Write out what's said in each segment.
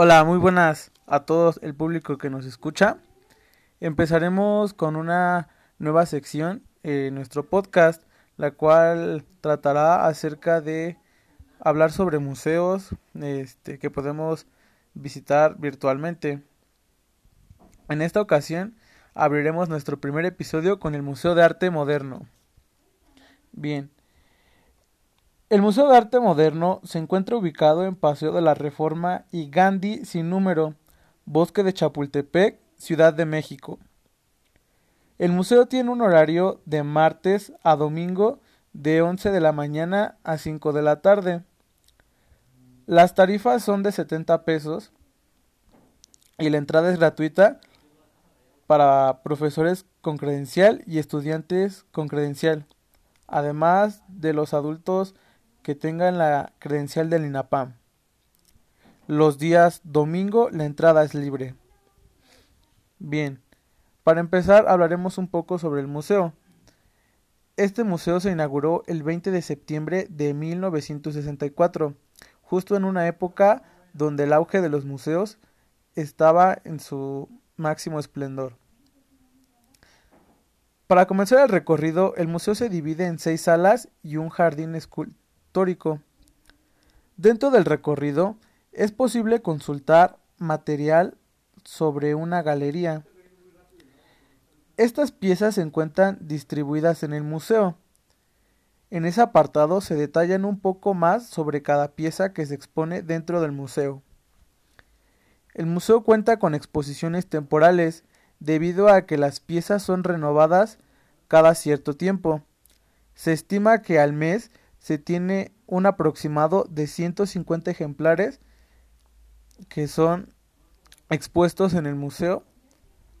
Hola, muy buenas a todos el público que nos escucha. Empezaremos con una nueva sección en nuestro podcast, la cual tratará acerca de hablar sobre museos este, que podemos visitar virtualmente. En esta ocasión abriremos nuestro primer episodio con el Museo de Arte Moderno. Bien, el Museo de Arte Moderno se encuentra ubicado en Paseo de la Reforma y Gandhi sin número, Bosque de Chapultepec, Ciudad de México. El museo tiene un horario de martes a domingo de 11 de la mañana a 5 de la tarde. Las tarifas son de 70 pesos y la entrada es gratuita para profesores con credencial y estudiantes con credencial, además de los adultos que tengan la credencial del INAPAM. Los días domingo la entrada es libre. Bien, para empezar hablaremos un poco sobre el museo. Este museo se inauguró el 20 de septiembre de 1964, justo en una época donde el auge de los museos estaba en su máximo esplendor. Para comenzar el recorrido, el museo se divide en seis salas y un jardín escultórico Dentro del recorrido es posible consultar material sobre una galería. Estas piezas se encuentran distribuidas en el museo. En ese apartado se detallan un poco más sobre cada pieza que se expone dentro del museo. El museo cuenta con exposiciones temporales debido a que las piezas son renovadas cada cierto tiempo. Se estima que al mes se tiene un aproximado de 150 ejemplares que son expuestos en el museo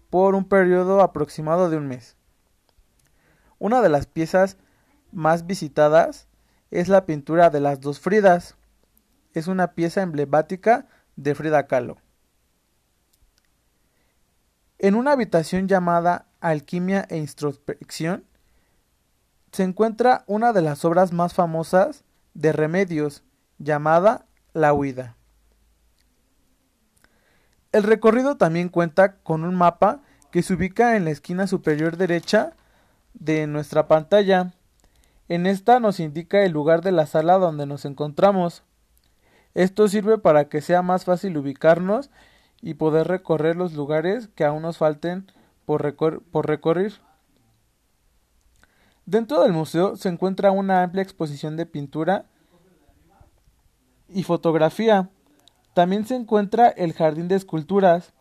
por un periodo aproximado de un mes. Una de las piezas más visitadas es la pintura de las dos Fridas. Es una pieza emblemática de Frida Kahlo. En una habitación llamada Alquimia e Introspección se encuentra una de las obras más famosas de Remedios, llamada La huida. El recorrido también cuenta con un mapa que se ubica en la esquina superior derecha de nuestra pantalla. En esta nos indica el lugar de la sala donde nos encontramos. Esto sirve para que sea más fácil ubicarnos y poder recorrer los lugares que aún nos falten por, por recorrer. Dentro del museo se encuentra una amplia exposición de pintura y fotografía. También se encuentra el jardín de esculturas.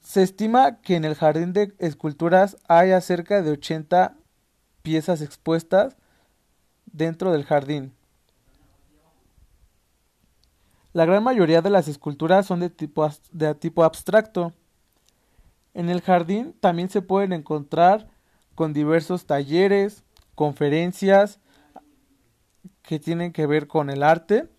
Se estima que en el jardín de esculturas hay cerca de 80 piezas expuestas dentro del jardín. La gran mayoría de las esculturas son de tipo, de tipo abstracto. En el jardín también se pueden encontrar con diversos talleres, conferencias que tienen que ver con el arte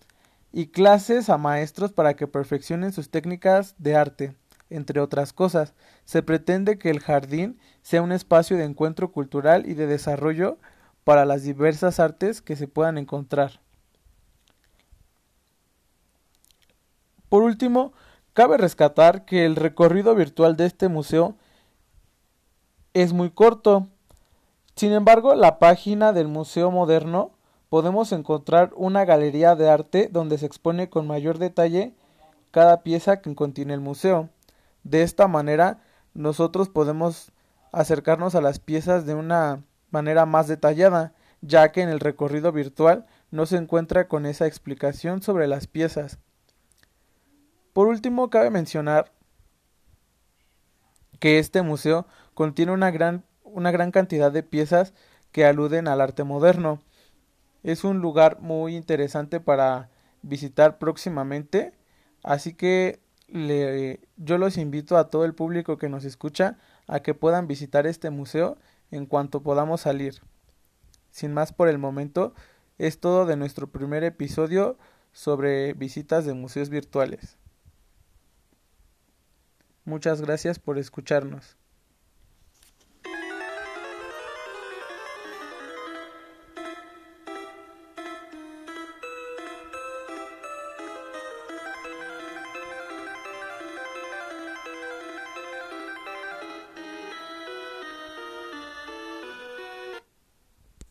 y clases a maestros para que perfeccionen sus técnicas de arte, entre otras cosas. Se pretende que el jardín sea un espacio de encuentro cultural y de desarrollo para las diversas artes que se puedan encontrar. Por último, cabe rescatar que el recorrido virtual de este museo es muy corto. Sin embargo, la página del Museo Moderno podemos encontrar una galería de arte donde se expone con mayor detalle cada pieza que contiene el museo. De esta manera, nosotros podemos acercarnos a las piezas de una manera más detallada, ya que en el recorrido virtual no se encuentra con esa explicación sobre las piezas. Por último, cabe mencionar que este museo contiene una gran, una gran cantidad de piezas que aluden al arte moderno. Es un lugar muy interesante para visitar próximamente, así que le, yo los invito a todo el público que nos escucha a que puedan visitar este museo en cuanto podamos salir. Sin más por el momento, es todo de nuestro primer episodio sobre visitas de museos virtuales. Muchas gracias por escucharnos.